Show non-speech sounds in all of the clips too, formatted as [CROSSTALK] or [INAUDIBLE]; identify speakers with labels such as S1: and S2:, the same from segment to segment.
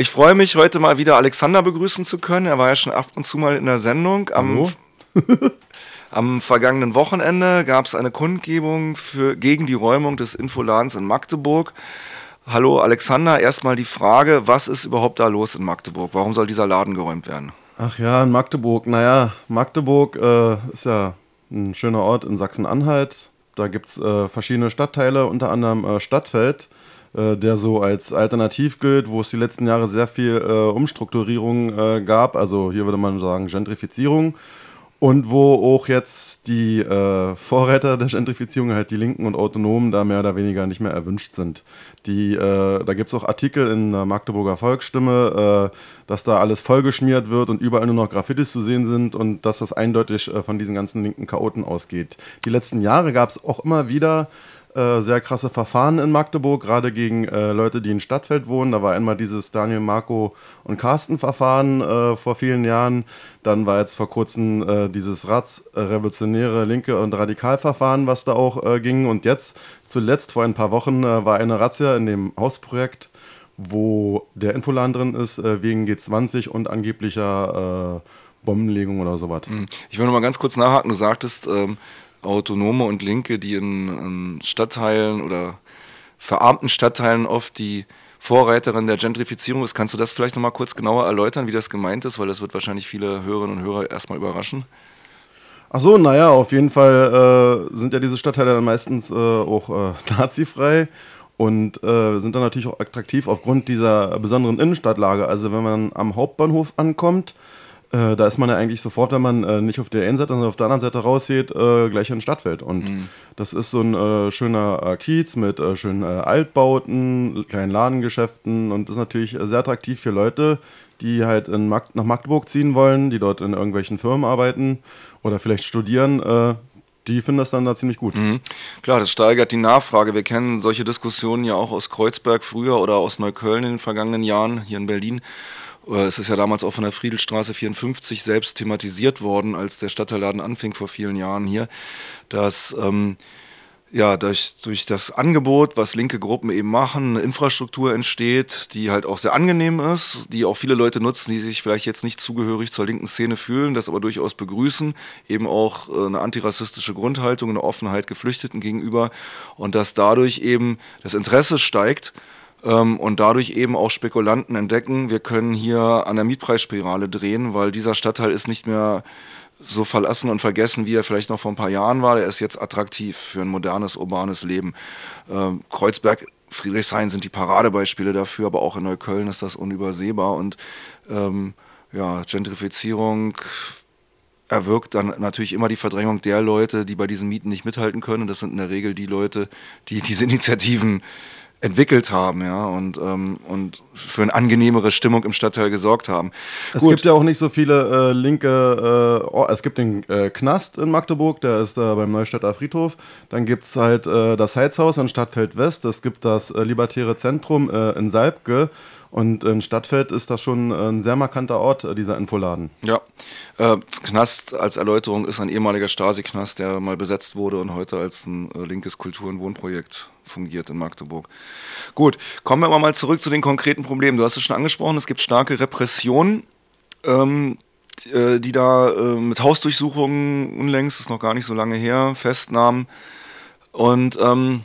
S1: Ich freue mich, heute mal wieder Alexander begrüßen zu können. Er war ja schon ab und zu mal in der Sendung. Am, [LAUGHS] am vergangenen Wochenende gab es eine Kundgebung für, gegen die Räumung des Infoladens in Magdeburg. Hallo Alexander, erstmal die Frage, was ist überhaupt da los in Magdeburg? Warum soll dieser Laden geräumt werden?
S2: Ach ja, in Magdeburg. Naja, Magdeburg äh, ist ja ein schöner Ort in Sachsen-Anhalt. Da gibt es äh, verschiedene Stadtteile, unter anderem äh, Stadtfeld der so als alternativ gilt, wo es die letzten Jahre sehr viel äh, Umstrukturierung äh, gab, also hier würde man sagen Gentrifizierung. Und wo auch jetzt die äh, Vorreiter der Gentrifizierung, halt die Linken und Autonomen, da mehr oder weniger nicht mehr erwünscht sind. Die, äh, da gibt es auch Artikel in der Magdeburger Volksstimme, äh, dass da alles vollgeschmiert wird und überall nur noch Graffitis zu sehen sind und dass das eindeutig äh, von diesen ganzen linken Chaoten ausgeht. Die letzten Jahre gab es auch immer wieder äh, sehr krasse Verfahren in Magdeburg, gerade gegen äh, Leute, die in Stadtfeld wohnen. Da war einmal dieses Daniel, Marco und Carsten Verfahren äh, vor vielen Jahren. Dann war jetzt vor kurzem äh, dieses Ratsrevolutionäre Linke und Radikalverfahren, was da auch äh, ging. Und jetzt, zuletzt vor ein paar Wochen, war eine Razzia in dem Hausprojekt, wo der Infoladen drin ist, wegen G20 und angeblicher Bombenlegung oder sowas.
S1: Hm. Ich will noch mal ganz kurz nachhaken. Du sagtest, ähm, Autonome und Linke, die in, in Stadtteilen oder verarmten Stadtteilen oft die Vorreiterin der Gentrifizierung ist. Kannst du das vielleicht nochmal kurz genauer erläutern, wie das gemeint ist? Weil das wird wahrscheinlich viele Hörerinnen und Hörer erstmal überraschen.
S2: Ach so, naja, auf jeden Fall äh, sind ja diese Stadtteile dann meistens äh, auch äh, [LAUGHS] nazifrei und äh, sind dann natürlich auch attraktiv aufgrund dieser besonderen Innenstadtlage. Also wenn man am Hauptbahnhof ankommt, äh, da ist man ja eigentlich sofort, wenn man äh, nicht auf der einen Seite, sondern auf der anderen Seite rausgeht, äh, gleich in Stadtfeld. Und mhm. das ist so ein äh, schöner Kiez mit äh, schönen Altbauten, kleinen Ladengeschäften und ist natürlich sehr attraktiv für Leute, die halt Mag nach Magdeburg ziehen wollen, die dort in irgendwelchen Firmen arbeiten oder vielleicht studieren. die finden das dann da ziemlich gut. Mhm.
S1: Klar, das steigert die Nachfrage. Wir kennen solche Diskussionen ja auch aus Kreuzberg früher oder aus Neukölln in den vergangenen Jahren, hier in Berlin es ist ja damals auch von der Friedelstraße 54 selbst thematisiert worden, als der Stadtteilladen anfing vor vielen Jahren hier, dass ähm, ja, durch, durch das Angebot, was linke Gruppen eben machen, eine Infrastruktur entsteht, die halt auch sehr angenehm ist, die auch viele Leute nutzen, die sich vielleicht jetzt nicht zugehörig zur linken Szene fühlen, das aber durchaus begrüßen, eben auch äh, eine antirassistische Grundhaltung, eine Offenheit Geflüchteten gegenüber und dass dadurch eben das Interesse steigt und dadurch eben auch Spekulanten entdecken, wir können hier an der Mietpreisspirale drehen, weil dieser Stadtteil ist nicht mehr so verlassen und vergessen, wie er vielleicht noch vor ein paar Jahren war. Er ist jetzt attraktiv für ein modernes, urbanes Leben. Ähm, Kreuzberg, Friedrichshain sind die Paradebeispiele dafür, aber auch in Neukölln ist das unübersehbar. Und ähm, ja, Gentrifizierung erwirkt dann natürlich immer die Verdrängung der Leute, die bei diesen Mieten nicht mithalten können. Das sind in der Regel die Leute, die [LAUGHS] diese Initiativen entwickelt haben, ja, und, ähm, und für eine angenehmere Stimmung im Stadtteil gesorgt haben.
S2: Es Gut. gibt ja auch nicht so viele äh, linke, äh, oh, es gibt den äh, Knast in Magdeburg, der ist äh, beim Neustädter Friedhof. Dann gibt es halt äh, das Heizhaus in Stadtfeld West, es gibt das äh, Libertäre Zentrum in Salbke und in Stadtfeld ist das schon ein sehr markanter Ort, dieser Infoladen.
S1: Ja, äh, Knast als Erläuterung ist ein ehemaliger Stasi-Knast, der mal besetzt wurde und heute als ein äh, linkes Kultur- und Wohnprojekt fungiert in Magdeburg. Gut, kommen wir aber mal zurück zu den konkreten Problemen. Du hast es schon angesprochen, es gibt starke Repressionen. Ähm, äh, die da äh, mit Hausdurchsuchungen unlängst, ist noch gar nicht so lange her, festnahmen. Und ähm,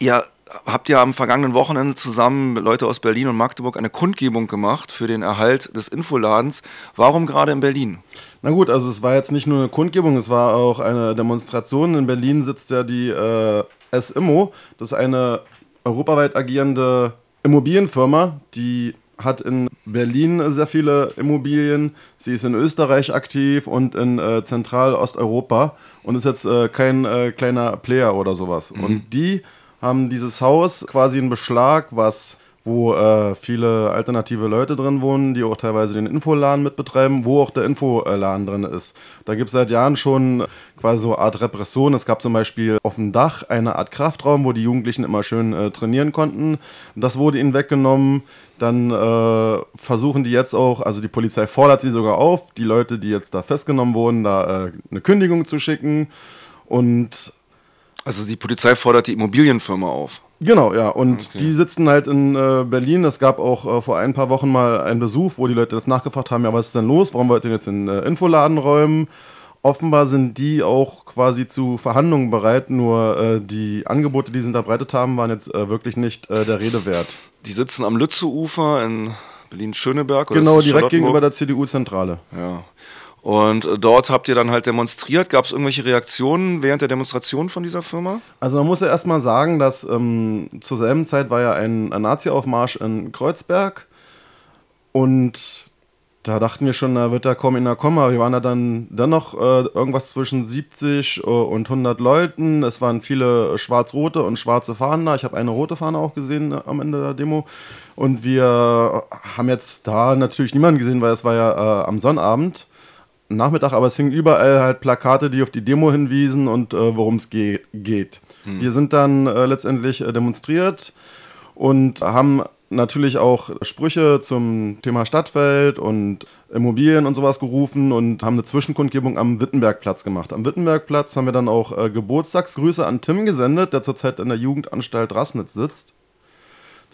S1: ja, habt ihr am vergangenen Wochenende zusammen Leute aus Berlin und Magdeburg eine Kundgebung gemacht für den Erhalt des Infoladens. Warum gerade in Berlin?
S2: Na gut, also es war jetzt nicht nur eine Kundgebung, es war auch eine Demonstration. In Berlin sitzt ja die äh, SIMO, das ist eine europaweit agierende Immobilienfirma, die hat in Berlin sehr viele Immobilien. Sie ist in Österreich aktiv und in äh, Zentral-Osteuropa und ist jetzt äh, kein äh, kleiner Player oder sowas. Mhm. Und die haben dieses Haus quasi in Beschlag, was wo äh, viele alternative Leute drin wohnen, die auch teilweise den Infoladen mitbetreiben, wo auch der Infoladen drin ist. Da gibt es seit Jahren schon quasi so eine Art Repression. Es gab zum Beispiel auf dem Dach eine Art Kraftraum, wo die Jugendlichen immer schön äh, trainieren konnten. Das wurde ihnen weggenommen. Dann äh, versuchen die jetzt auch, also die Polizei fordert sie sogar auf, die Leute, die jetzt da festgenommen wurden, da äh, eine Kündigung zu schicken. Und
S1: Also die Polizei fordert die Immobilienfirma auf.
S2: Genau, ja. Und okay. die sitzen halt in äh, Berlin. Es gab auch äh, vor ein paar Wochen mal einen Besuch, wo die Leute das nachgefragt haben, ja, was ist denn los? Warum wollt ihr jetzt in äh, Infoladen räumen? Offenbar sind die auch quasi zu Verhandlungen bereit, nur äh, die Angebote, die sie unterbreitet haben, waren jetzt äh, wirklich nicht äh, der Rede wert.
S1: Die sitzen am Lützeufer in Berlin-Schöneberg.
S2: Genau, direkt gegenüber der CDU-Zentrale.
S1: Ja. Und äh, dort habt ihr dann halt demonstriert. Gab es irgendwelche Reaktionen während der Demonstration von dieser Firma?
S2: Also man muss ja erstmal sagen, dass ähm, zur selben Zeit war ja ein, ein Nazi-Aufmarsch in Kreuzberg. Und da dachten wir schon, da wird da kaum in der kommen, aber wir waren da dann dennoch äh, irgendwas zwischen 70 äh, und 100 Leuten. Es waren viele schwarz-rote und schwarze Fahnen da. Ich habe eine rote Fahne auch gesehen äh, am Ende der Demo. Und wir haben jetzt da natürlich niemanden gesehen, weil es war ja äh, am Sonnabend. Nachmittag, aber es hingen überall halt Plakate, die auf die Demo hinwiesen und äh, worum es ge geht. Hm. Wir sind dann äh, letztendlich äh, demonstriert und haben natürlich auch Sprüche zum Thema Stadtwelt und Immobilien und sowas gerufen und haben eine Zwischenkundgebung am Wittenbergplatz gemacht. Am Wittenbergplatz haben wir dann auch äh, Geburtstagsgrüße an Tim gesendet, der zurzeit in der Jugendanstalt Rassnitz sitzt.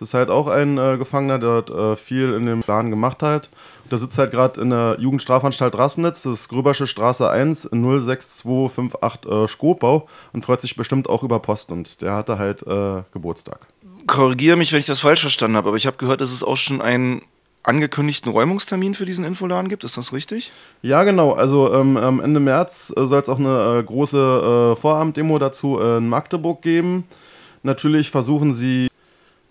S2: Das ist halt auch ein äh, Gefangener, der dort äh, viel in dem Plan gemacht hat. Der sitzt halt gerade in der Jugendstrafanstalt Rassnitz, das ist Gröbersche Straße 1 06258 äh, Skopau und freut sich bestimmt auch über Post und der hatte halt äh, Geburtstag.
S1: Korrigiere mich, wenn ich das falsch verstanden habe, aber ich habe gehört, dass es auch schon einen angekündigten Räumungstermin für diesen Infoladen gibt. Ist das richtig?
S2: Ja, genau. Also ähm, Ende März äh, soll es auch eine äh, große äh, Vorabenddemo dazu in Magdeburg geben. Natürlich versuchen sie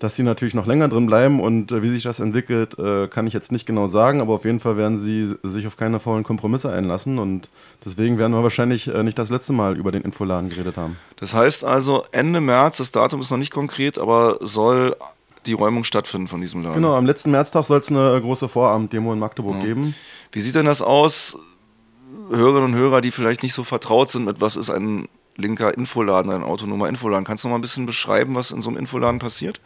S2: dass sie natürlich noch länger drin bleiben und äh, wie sich das entwickelt, äh, kann ich jetzt nicht genau sagen, aber auf jeden Fall werden sie sich auf keine faulen Kompromisse einlassen und deswegen werden wir wahrscheinlich äh, nicht das letzte Mal über den Infoladen geredet haben.
S1: Das heißt also Ende März, das Datum ist noch nicht konkret, aber soll die Räumung stattfinden von diesem Laden.
S2: Genau, am letzten Märztag soll es eine große Vorabenddemo in Magdeburg ja. geben.
S1: Wie sieht denn das aus? Hörerinnen und Hörer, die vielleicht nicht so vertraut sind mit was ist ein linker Infoladen, ein autonomer Infoladen. Kannst du noch mal ein bisschen beschreiben, was in so einem Infoladen passiert?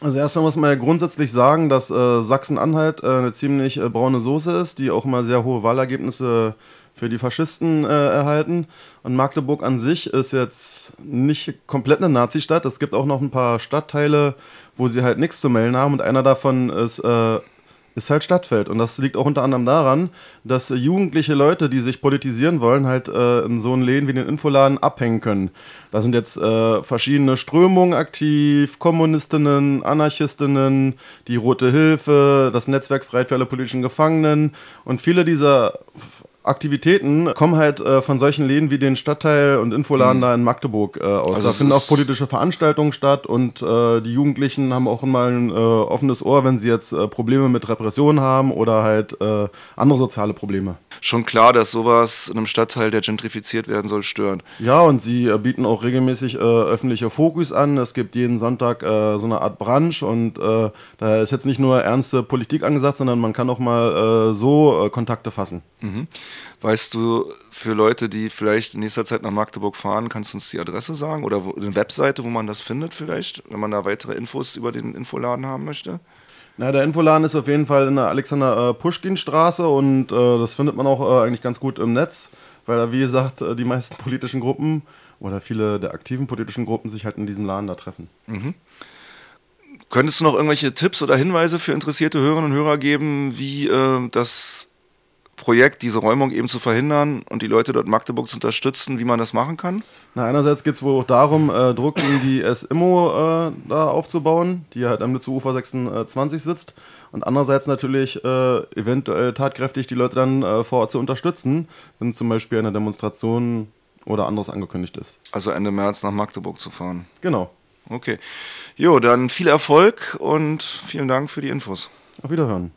S2: Also erstmal muss man ja grundsätzlich sagen, dass äh, Sachsen-Anhalt äh, eine ziemlich äh, braune Soße ist, die auch immer sehr hohe Wahlergebnisse für die Faschisten äh, erhalten. Und Magdeburg an sich ist jetzt nicht komplett eine Nazi-Stadt. Es gibt auch noch ein paar Stadtteile, wo sie halt nichts zu melden haben. Und einer davon ist äh, ist halt Stadtfeld. Und das liegt auch unter anderem daran, dass jugendliche Leute, die sich politisieren wollen, halt äh, in so einen Läden wie den Infoladen abhängen können. Da sind jetzt äh, verschiedene Strömungen aktiv, Kommunistinnen, Anarchistinnen, die Rote Hilfe, das Netzwerk Freiheit für alle politischen Gefangenen. Und viele dieser Aktivitäten kommen halt äh, von solchen Läden wie den Stadtteil und Infoladen mhm. da in Magdeburg äh, aus. Also da finden auch politische Veranstaltungen statt und äh, die Jugendlichen haben auch immer ein äh, offenes Ohr, wenn sie jetzt äh, Probleme mit Repressionen haben oder halt äh, andere soziale Probleme.
S1: Schon klar, dass sowas in einem Stadtteil, der gentrifiziert werden soll, stört.
S2: Ja, und sie bieten auch regelmäßig öffentliche Fokus an. Es gibt jeden Sonntag so eine Art Brunch und da ist jetzt nicht nur ernste Politik angesagt, sondern man kann auch mal so Kontakte fassen.
S1: Mhm. Weißt du, für Leute, die vielleicht in nächster Zeit nach Magdeburg fahren, kannst du uns die Adresse sagen oder wo, eine Webseite, wo man das findet vielleicht, wenn man da weitere Infos über den Infoladen haben möchte?
S2: Na, der Infoladen ist auf jeden Fall in der Alexander-Puschkin-Straße und äh, das findet man auch äh, eigentlich ganz gut im Netz, weil da, wie gesagt, äh, die meisten [LAUGHS] politischen Gruppen oder viele der aktiven politischen Gruppen sich halt in diesem Laden da treffen. Mhm.
S1: Könntest du noch irgendwelche Tipps oder Hinweise für interessierte Hörerinnen und Hörer geben, wie äh, das Projekt, diese Räumung eben zu verhindern und die Leute dort in Magdeburg zu unterstützen, wie man das machen kann?
S2: Na, einerseits geht es wohl auch darum, äh, Druck gegen die SIMO äh, da aufzubauen, die halt am Lützeufer 26 sitzt. Und andererseits natürlich äh, eventuell tatkräftig die Leute dann äh, vor Ort zu unterstützen, wenn zum Beispiel eine Demonstration oder anderes angekündigt ist.
S1: Also Ende März nach Magdeburg zu fahren.
S2: Genau.
S1: Okay. Jo, dann viel Erfolg und vielen Dank für die Infos.
S2: Auf Wiederhören.